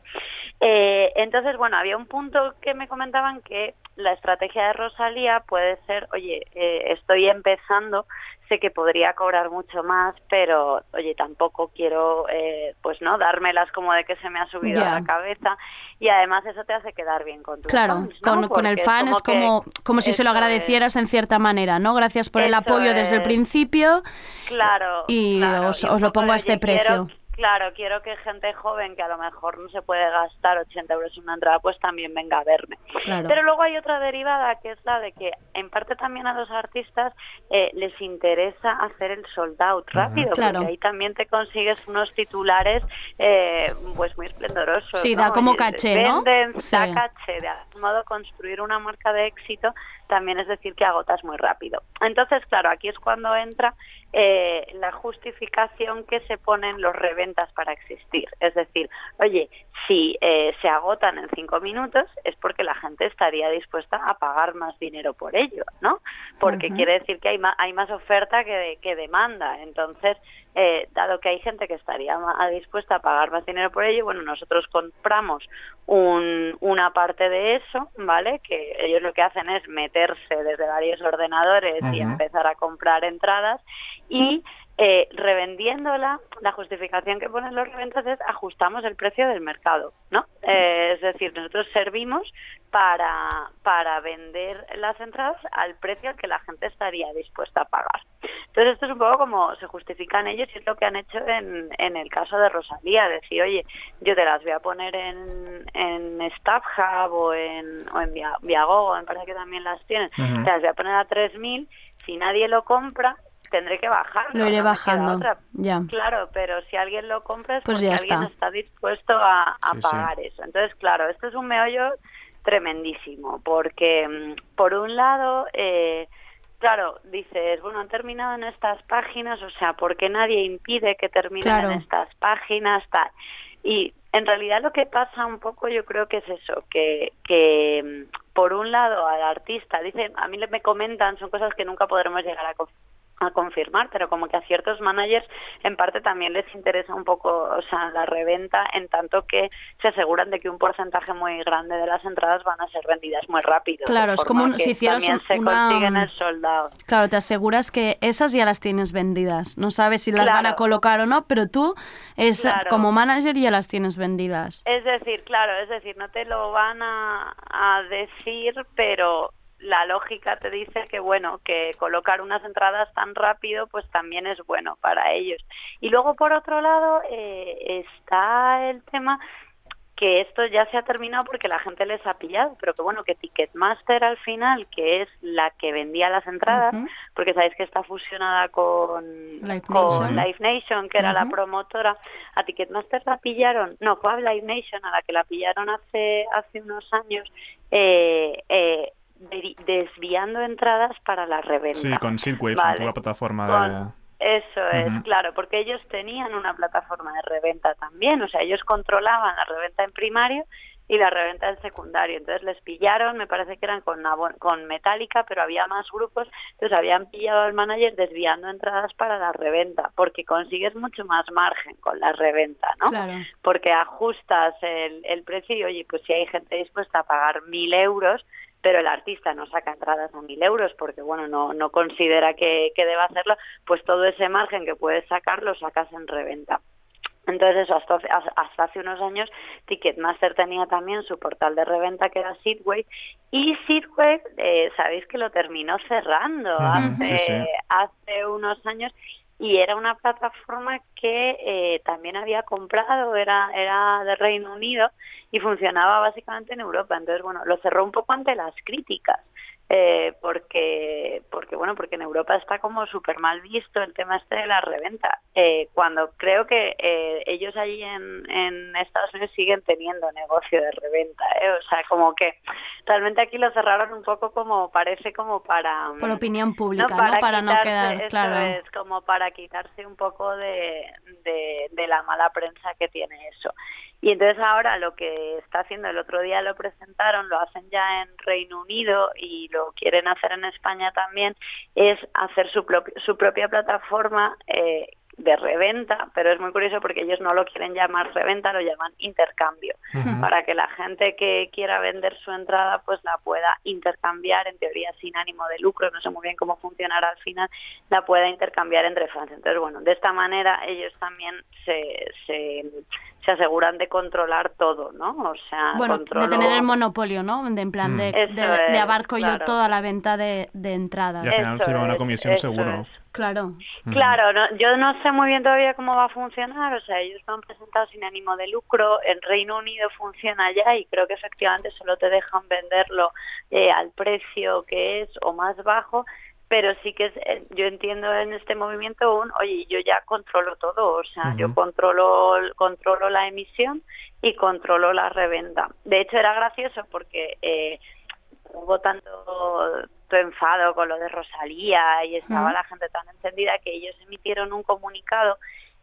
Eh, entonces, bueno, había un punto que me comentaban que la estrategia de Rosalía puede ser, oye, eh, estoy empezando, sé que podría cobrar mucho más, pero, oye, tampoco quiero, eh, pues, ¿no? Dármelas como de que se me ha subido a la cabeza y además eso te hace quedar bien con tus Claro, fans, ¿no? con, con el fan es como, como si se lo es. agradecieras en cierta manera, ¿no? Gracias por el apoyo desde el principio Claro. y claro, os, y lo pongo a este quiero- precio. Claro, quiero que gente joven que a lo mejor no se puede gastar 80 euros en una entrada, pues también venga a verme. Claro. Pero luego hay otra derivada que es la de que en parte también a los artistas eh, les interesa hacer el sold out rápido, Claro. porque ahí también te consigues unos titulares eh, pues muy esplendorosos. Sí, ¿no? da como Oye, caché, ¿no? venden, Sí. da caché. De algún modo construir una marca de éxito también es decir que agotas muy rápido. Entonces, claro, aquí es cuando entra eh, la justificación que se ponen los reventas para existir. Es decir, oye, si eh, se agotan en cinco minutos es porque la gente estaría dispuesta a pagar más dinero por ello, ¿no? Porque quiere decir que hay más, hay más oferta que, de- que demanda. Entonces, eh, dado que hay gente que estaría dispuesta a pagar más dinero por ello, bueno, nosotros compramos un- una parte de eso, ¿vale? Que ellos lo que hacen es meterse desde varios ordenadores y empezar a comprar entradas y eh, revendiéndola, la justificación que ponen los reventas es ajustamos el precio del mercado, ¿no? Eh, es decir, nosotros servimos para, para vender las entradas al precio al que la gente estaría dispuesta a pagar. Entonces esto es un poco como se justifican ellos y es lo que han hecho en, en el caso de Rosalía, decir, oye, yo te las voy a poner en, en StubHub o en, o en Via- Viagogo, me parece que también las tienen, te las voy a poner a 3.000, si nadie lo compra, tendré que bajarlo. Lo iré no bajando, ya. Claro, pero si alguien lo compra es Pues porque ya alguien está. está dispuesto a, a Sí, sí. pagar eso. Entonces, claro, esto es un meollo tremendísimo, porque mm, por un lado, eh, claro, dices, bueno, han terminado en estas páginas, o sea, ¿por qué nadie impide que terminen Claro. en estas páginas? Tal? Y en realidad lo que pasa un poco yo creo que es eso, que, que mm, por un lado al artista, dicen, a mí me comentan, son cosas que nunca podremos llegar a, a confirmar, pero como que a ciertos managers en parte también les interesa un poco, o sea, la reventa en tanto que se aseguran de que un porcentaje muy grande de las entradas van a ser vendidas muy rápido. Claro, es como un- si hicieras también un- se una- consiguen el soldado. Claro, te aseguras que esas ya las tienes vendidas. No sabes si las van a colocar o no, pero tú es Claro. como manager ya las tienes vendidas. Es decir, claro, es decir, no te lo van a, a decir, pero la lógica te dice que bueno, que colocar unas entradas tan rápido pues también es bueno para ellos. Y luego por otro lado eh, está el tema que esto ya se ha terminado porque la gente les ha pillado, pero que bueno, que Ticketmaster al final, que es la que vendía las entradas, porque sabéis que está fusionada con, Live con Nation. Live Nation, que era la promotora, a Ticketmaster la pillaron, no, fue a Live Nation a la que la pillaron hace, hace unos años, eh, eh, desviando entradas para la reventa. Sí, con Silkwave, Vale. una plataforma Con- de... Eso es, claro, porque ellos tenían una plataforma de reventa también, o sea, ellos controlaban la reventa en primario y la reventa en secundario. Entonces les pillaron, me parece que eran con, con Metallica, pero había más grupos, entonces habían pillado al manager desviando entradas para la reventa, porque consigues mucho más margen con la reventa, ¿no? Claro. porque ajustas el, el precio y oye, pues si hay gente dispuesta a pagar mil euros, pero el artista no saca entradas a mil euros porque bueno no no considera que, que deba hacerlo, pues todo ese margen que puedes sacar lo sacas en reventa. Entonces eso, hasta, hace- hasta hace unos años Ticketmaster tenía también su portal de reventa que era Seedway y Seedway, eh, sabéis que lo terminó cerrando Ujú, hace, sí, sí. hace unos años y era una plataforma que eh, también había comprado, era, era de Reino Unido y funcionaba básicamente en Europa. Entonces, bueno, lo cerró un poco ante las críticas. Eh, porque porque bueno, porque en Europa está como súper mal visto el tema este de la reventa, eh, cuando creo que eh, ellos allí en, en Estados Unidos siguen teniendo negocio de reventa, ¿eh? o sea, como que realmente aquí lo cerraron un poco como, parece como para... Por opinión pública, ¿no? Para, Para no quitarse- quedar, claro. es, como para quitarse un poco de, de, de la mala prensa que tiene eso. Y entonces ahora lo que está haciendo, el otro día lo presentaron, lo hacen ya en Reino Unido y lo quieren hacer en España también, es hacer su, su propia plataforma eh, de reventa, pero es muy curioso porque ellos no lo quieren llamar reventa, lo llaman intercambio, para que la gente que quiera vender su entrada pues la pueda intercambiar, en teoría sin ánimo de lucro, no sé muy bien cómo funcionará al final, la pueda intercambiar entre fans. Entonces, bueno, de esta manera ellos también se, se, se aseguran de controlar todo, ¿no? O sea, Bueno, controlo- de tener el monopolio, ¿no? De, en plan, de, Eso de, de es, abarco yo toda la venta de, de entradas. Y al final se lleva una comisión eso seguro. Claro. Claro, no, yo no sé muy bien todavía cómo va a funcionar, o sea, ellos lo han presentado sin ánimo de lucro, en Reino Unido funciona ya y creo que efectivamente solo te dejan venderlo eh, al precio que es o más bajo, pero sí que es, eh, yo entiendo en este movimiento un, oye, yo ya controlo todo, o sea, yo controlo, controlo la emisión y controlo la reventa. De hecho, era gracioso porque... Eh, hubo tanto, tanto enfado con lo de Rosalía y estaba la gente tan encendida que ellos emitieron un comunicado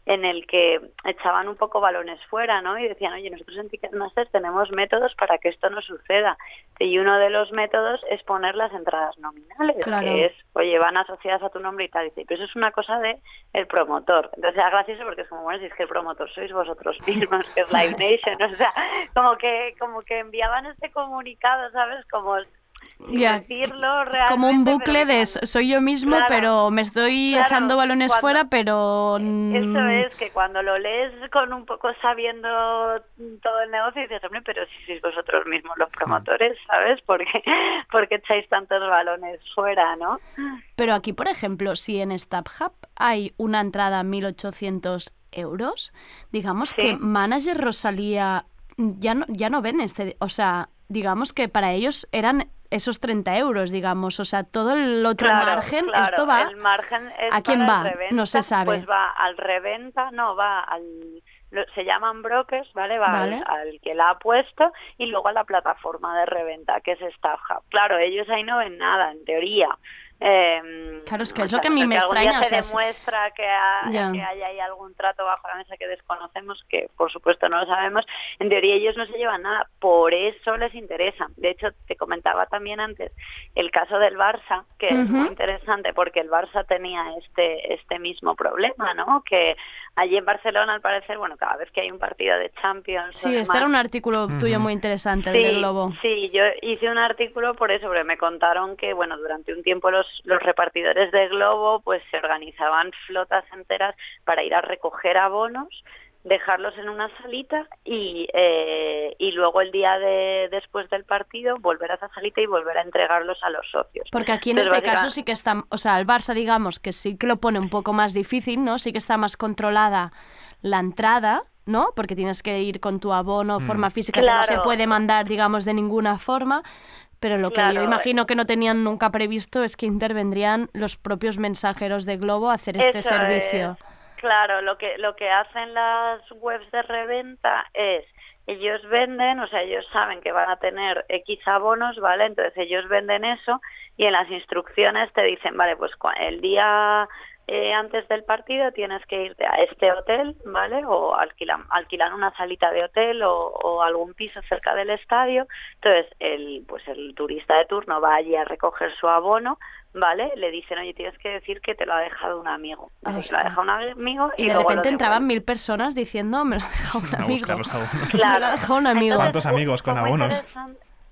en el que echaban un poco balones fuera, ¿no? Y decían, oye, nosotros en Ticketmaster tenemos métodos para que esto no suceda. Y uno de los métodos es poner las entradas nominales, Claro. que es, oye, van asociadas a tu nombre y tal. Y dice, pero eso es una cosa de el promotor. Entonces era gracioso porque es como, bueno, si es que el promotor sois vosotros mismos, que es Live *laughs* Nation. O sea, como que, como que enviaban este comunicado, ¿sabes? Como decirlo realmente. Como un bucle de so- soy yo mismo, Claro, pero me estoy claro, echando balones cuando- fuera, pero... Eso mm, es, que cuando lo lees con un poco sabiendo todo el negocio, dices, hombre, pero si sois vosotros mismos los promotores, ¿sabes? ¿Por qué, *laughs* por qué echáis tantos balones fuera, no? Pero aquí, por ejemplo, si en StubHub hay una entrada a 1.800 euros, digamos que Manager Rosalía ya no, ya no ven este... O sea, digamos que para ellos eran esos 30 euros, digamos. O sea, todo el otro Claro, margen, claro, esto va... El margen es ¿A quién va? reventa, No se sabe. Pues va al reventa, no, va al. se llaman brokers, ¿vale? Va Vale. al, al que la ha puesto y luego a la plataforma de reventa, que es StubHub. Claro, ellos ahí no ven nada, en teoría. Eh, Claro, es que o es lo sea, que a mí me extraña, o se sea, es- demuestra que, ha- que hay ahí algún trato bajo la mesa que desconocemos, que por supuesto no lo sabemos. En teoría ellos no se llevan nada, por eso les interesa. De hecho, te comentaba también antes el caso del Barça, que es muy interesante porque el Barça tenía este este mismo problema, ¿no? Que allí en Barcelona, al parecer, bueno, cada vez que hay un partido de Champions, Sí, este era un artículo tuyo muy interesante, el de Globo. Sí, yo hice un artículo por eso, porque me contaron que, bueno, durante un tiempo los, los repartidores de Globo pues se organizaban flotas enteras para ir a recoger abonos, dejarlos en una salita y, eh, y luego el día de después del partido volver a esa salita y volver a entregarlos a los socios. Porque aquí en Entonces, este caso sí que está, o sea, el Barça digamos que sí que lo pone un poco más difícil, ¿no? Sí que está más controlada la entrada, ¿no? Porque tienes que ir con tu abono, Mm. forma física que no se puede mandar, digamos, de ninguna forma. Pero lo que Claro. yo imagino que no tenían nunca previsto es que intervendrían los propios mensajeros de Globo a hacer este servicio. es. Claro, lo que lo que hacen las webs de reventa es ellos venden, o sea, ellos saben que van a tener X abonos, ¿vale? Entonces ellos venden eso y en las instrucciones te dicen, vale, pues el día eh, antes del partido tienes que irte a este hotel, ¿vale? O alquilan, alquilan una salita de hotel o, o algún piso cerca del estadio. Entonces, el, pues el turista de turno va allí a recoger su abono, ¿vale? Le dicen, oye, tienes que decir que te lo ha dejado un amigo. Ah, Dice, "Te lo ha dejado un amigo y, Y de luego repente entraban devuelve". mil personas diciendo, me lo ha dejado un amigo. abonos. *laughs* Me lo ha dejado un amigo. ¿Cuántos amigos con abonos?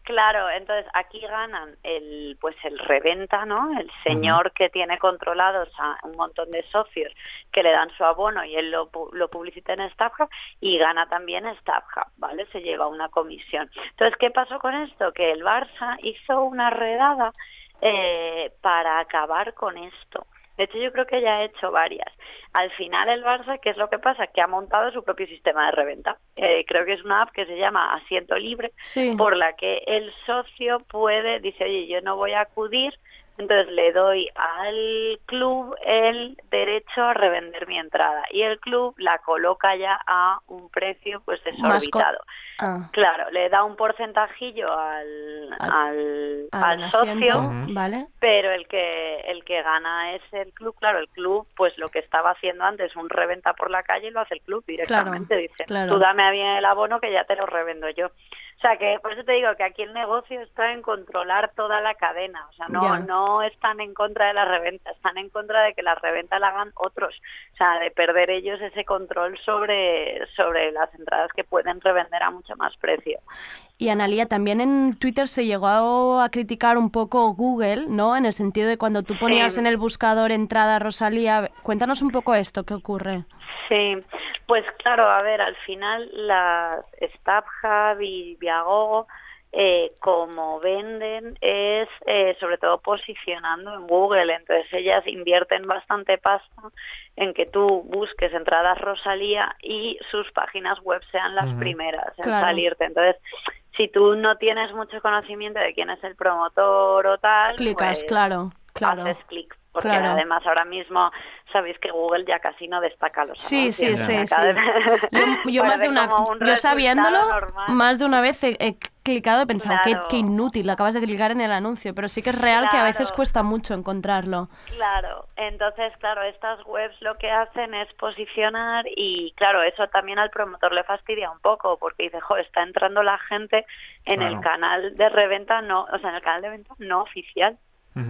Claro, entonces aquí ganan el pues el reventa, ¿no? El señor que tiene controlados a un montón de socios que le dan su abono y él lo, lo publicita en StubHub y gana también StubHub, ¿vale? Se lleva una comisión. Entonces, ¿qué pasó con esto? Que el Barça hizo una redada eh, para acabar con esto. De hecho, yo creo que ya ha hecho varias. Al final, el Barça, ¿qué es lo que pasa? Que ha montado su propio sistema de reventa. Eh, creo que es una app que se llama Asiento Libre, Sí. por la que el socio puede, dice, oye, yo no voy a acudir, Entonces le doy al club el derecho a revender mi entrada y el club la coloca ya a un precio pues desorbitado. Ah, Claro, le da un porcentajillo al, al, al socio, ¿vale? pero el que el que gana es el club. Claro, el club, pues lo que estaba haciendo antes, un reventa por la calle, lo hace el club directamente. Dice, claro. tú dame a bien el abono que ya te lo revendo yo. O sea, que por eso te digo que aquí el negocio está en controlar toda la cadena. O sea, no, no están en contra de la reventa, están en contra de que la reventa la hagan otros. O sea, de perder ellos ese control sobre, sobre las entradas que pueden revender a mucho más precio. Y Analia, también en Twitter se llegó a criticar un poco Google, ¿no? En el sentido de cuando tú ponías Sí. en el buscador entrada Rosalía. Cuéntanos un poco esto, ¿qué ocurre? Sí, pues claro, a ver, al final las StubHub y Viagogo, eh, como venden, es eh, sobre todo posicionando en Google. Entonces ellas invierten bastante pasta en que tú busques entradas Rosalía y sus páginas web sean las primeras en Claro. salirte. Entonces, si tú no tienes mucho conocimiento de quién es el promotor o tal, Clicas, pues, claro, claro. haces clic. Porque Claro. además ahora mismo sabéis que Google ya casi no destaca los Sí, sí, sí, sí. Yo, yo *laughs* más de una, un yo sabiéndolo, normal. más de una vez he, he clicado y pensado, qué, Claro. qué inútil, acabas de clicar en el anuncio, pero sí que es real que a veces cuesta mucho encontrarlo. Claro, entonces, claro, estas webs lo que hacen es posicionar y, claro, eso también al promotor le fastidia un poco porque dice, jo, está entrando la gente en el canal de reventa, no, o sea, en el canal de venta no oficial.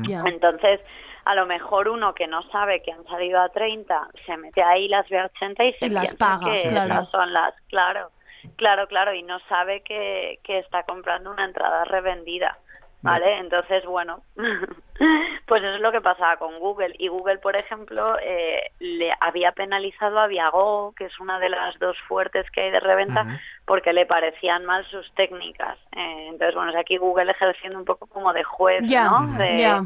Ya. Entonces, a lo mejor uno que no sabe que han salido a 30 se mete ahí las ve a 80 y se Y las paga, que sí, esas sí. son las, claro, claro, claro, y no sabe que, que está comprando una entrada revendida. ¿Vale? Entonces, bueno, *laughs* pues eso es lo que pasaba con Google. Y Google, por ejemplo, eh, le había penalizado a Viago, que es una de las dos fuertes que hay de reventa, porque le parecían mal sus técnicas. Eh, entonces, bueno, es aquí Google ejerciendo un poco como de juez, ¿no? De.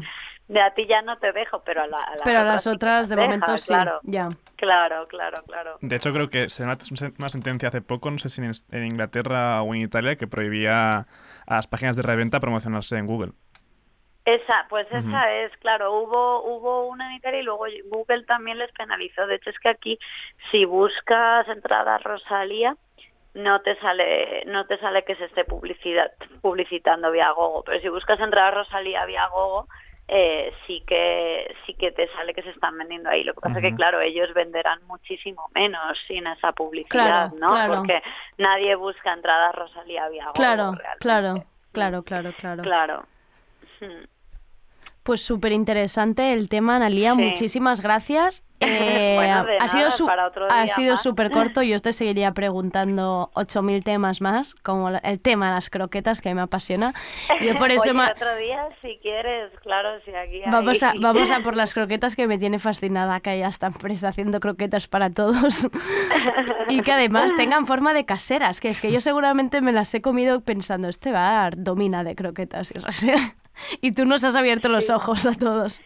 De a ti ya no te dejo, pero a, la- a las Pero a otras las de deja, momento, sí. Claro, Ya. claro, claro, claro. De hecho, creo que se dio una, una sentencia hace poco, no sé si en, en Inglaterra o en Italia, que prohibía a las páginas de reventa promocionarse en Google. Esa, pues esa es, claro, hubo hubo una en Italia y luego Google también les penalizó. De hecho, es que aquí, si buscas entrada Rosalía, no te sale no te sale que se esté publicidad, publicitando vía Gogo, pero si buscas entrada Rosalía vía Gogo, eh, sí que sí que te sale que se están vendiendo ahí. Lo que pasa es que, claro, ellos venderán muchísimo menos sin esa publicidad, Claro, ¿no? claro. Porque nadie busca entrada Rosalía vía Gogo. Claro, realmente. claro, claro, claro, claro. Claro. Hmm. Pues súper interesante el tema, Analia. Sí. Muchísimas gracias. *laughs* Eh, Bueno, ha sido su- ha sido súper corto. *laughs* Yo te seguiría preguntando 8.000 temas más, como el tema de las croquetas, que me apasiona. Yo por *laughs* eso Oye, otro día, si quieres, claro, si aquí hay... Vamos a, vamos a por las croquetas que me tiene fascinada que haya esta empresa haciendo croquetas para todos y que además tengan forma de caseras, que es que yo seguramente me las he comido pensando, este bar domina de croquetas y, *laughs* y tú nos has abierto los ojos a todos.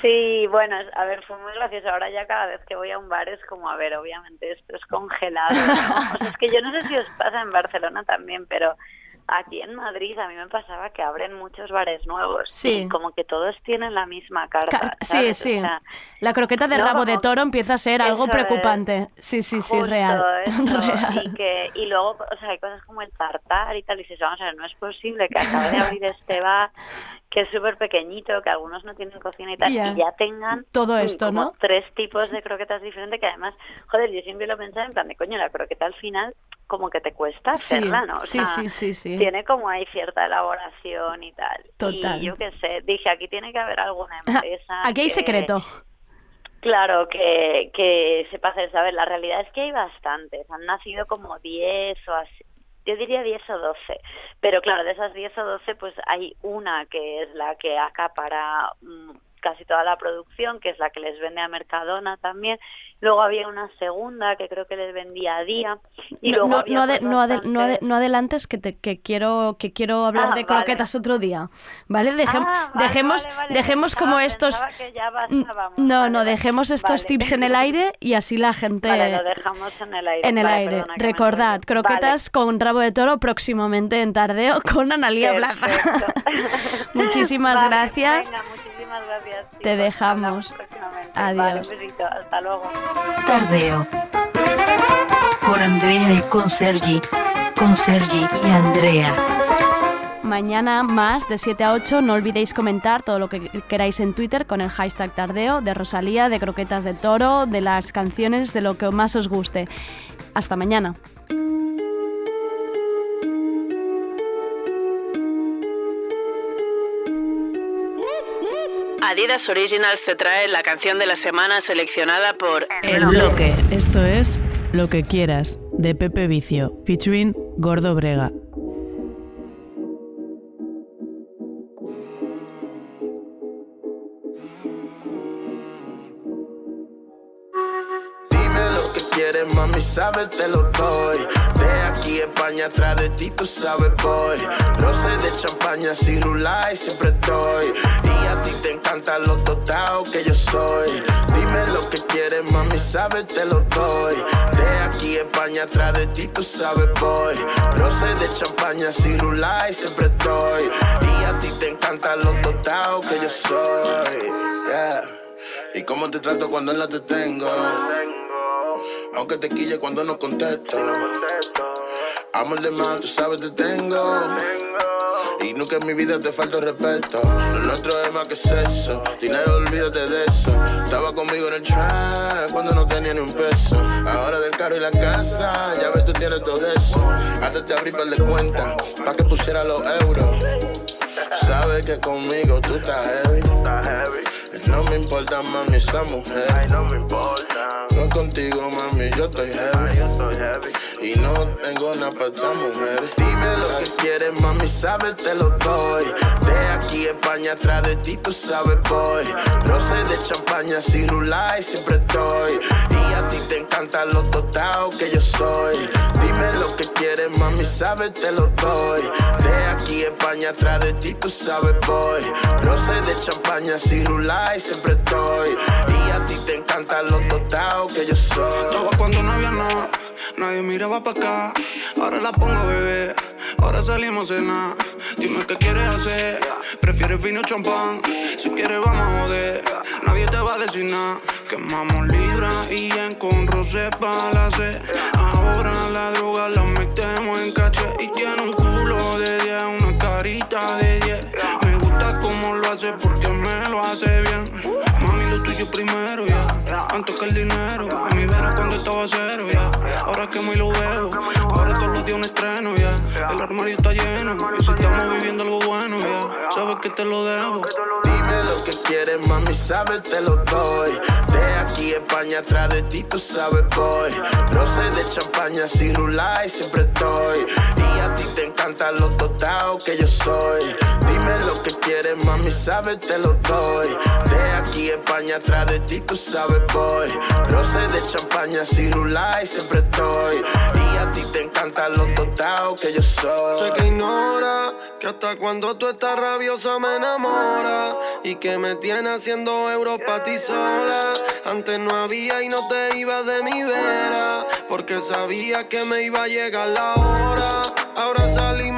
Sí, bueno, a ver, fue muy gracioso. Ahora ya cada vez que voy a un bar es como, a ver, obviamente esto es congelado. ¿no? O sea, es que yo no sé si os pasa en Barcelona también, pero aquí en Madrid a mí me pasaba que abren muchos bares nuevos Sí. y como que todos tienen la misma carta. Ca- Sí, sí. sea, La croqueta de no, rabo de toro empieza a ser algo es. preocupante. Sí, sí, sí, real. *laughs* Y, que, y luego, o sea, hay cosas como el tartar y tal, y dices, vamos a ver, no es posible que acabe de abrir este bar, que es súper pequeñito, que algunos no tienen cocina y tal, y ya tengan Todo esto, como ¿no? tres tipos de croquetas diferentes, que además, joder, yo siempre lo pensaba en plan de, coño, la croqueta al final como que te cuesta Sí, hacerla, ¿no? O sí, sea, sí, sí, sí. Tiene como ahí cierta elaboración y tal. Total. Y yo qué sé, dije, aquí tiene que haber alguna Ajá, empresa Aquí hay que- secreto. Claro, que, que sepa hacer saber. La realidad es que hay bastantes. Han nacido como 10 o así. Yo diría 10 o 12. Pero claro, de esas 10 o 12, pues hay una que es la que acapara mm, casi toda la producción, que es la que les vende a Mercadona también. Luego había una segunda que creo que les vendía a día. Y No, luego no, había, no, ade- pues, no, ade- bastante- no ade- no adelantes que, te- que quiero que quiero hablar Ah, de vale. croquetas otro día, ¿vale? Dejem- Ah, vale, dejemos vale, dejemos como pensaba- estos pensaba que ya N- basábamos. no no dejemos estos tips en el aire y así la gente lo dejamos en el aire. en el aire. perdona Recordad, croquetas con rabo de toro próximamente en Tardeo con Analia Plaza. *laughs* Muchísimas *laughs* gracias. Venga, muchísimas gracias. Te dejamos. Adiós. Vale, un besito. Hasta luego. Tardeo. Con Andrea y con Sergi. Con Sergi y Andrea. Mañana más de 7 a 8 no olvidéis comentar todo lo que queráis en Twitter con el hashtag Tardeo, de Rosalía, de Croquetas de Toro, de las canciones, de lo que más os guste. Hasta mañana. Adidas Originals te trae la canción de la semana seleccionada por El bloque. Esto es Lo que quieras, de Pepe Vicio, featuring Gordo Brega. Dime lo que quieres, mami, sabes, te lo doy. De aquí a España, atrás de ti, tú sabes, voy. Roce de champaña, si rulay, siempre estoy. Y encanta lo total que yo soy. Dime lo que quieres, mami, sabes, te lo doy. De aquí España, atrás de ti, tú sabes, voy. Roce de champaña, si rulay, siempre estoy. Y a ti te encanta lo total que yo soy. Yeah. Y cómo te trato cuando en la te tengo. Aunque te quille cuando no contesto. Amor de más, tú sabes te tengo. Nunca en mi vida te falta respeto. Lo nuestro es más que sexo. Dinero, olvídate de eso. Estaba conmigo en el track cuando no tenía ni un peso. Ahora del carro y la casa, ya ves, tú tienes todo eso. Hasta te abrí para de cuenta, pa' que pusiera los euros. Sabes que conmigo tú estás heavy. No me importa, mami, esa mujer. no me importa. Yo contigo, mami, yo estoy heavy. Y no tengo nada para esa mujer. Dime lo que quieres, mami, sabes, te lo doy. De aquí España, atrás de ti, tú sabes, voy. Roce de champaña, si rulay, siempre estoy. Y a ti te encanta lo total que yo soy. Dime lo que quieres, mami, sabes, te lo doy. De aquí España, atrás de ti, tú sabes, voy. Roce de champaña, si rulay, siempre estoy. Y a ti te encanta lo total que yo soy. Estaba cuando no había nada, nadie miraba para acá. Ahora la pongo a beber, ahora salimos a cenar. Dime qué quieres hacer, prefieres vino o champán. Si quieres, vamos a joder, nadie te va a decir nada. Quemamos libra y en con rosé pa' la sed. Ahora la droga la metemos en caché y tiene un culo de 10, una carita de 10. Mami, lo tuyo primero, ya. Antes que el dinero. A mi vera cuando estaba cero, ya. Ahora que y lo veo. Ahora todos los días un estreno, ya. El armario está lleno. Y si estamos viviendo algo bueno, ya. Sabes que te lo debo. Dime lo que quieres, mami, sabes, te lo doy. De aquí España, atrás de ti, tú sabes, voy. Roce de champaña, si rulay, siempre estoy. Y a te encanta lo total que yo soy. Dime lo que quieres, mami, sabes, te lo doy. De aquí España, atrás de ti, tú sabes, voy. Roce de champaña, si rulay, siempre estoy. Y a ti te encanta lo total que yo soy. Sé que ignora que hasta cuando tú estás rabiosa me enamora y que me tiene haciendo euros pa' ti sola. Antes no había y no te ibas de mi vera porque sabía que me iba a llegar la hora. Ahora salimos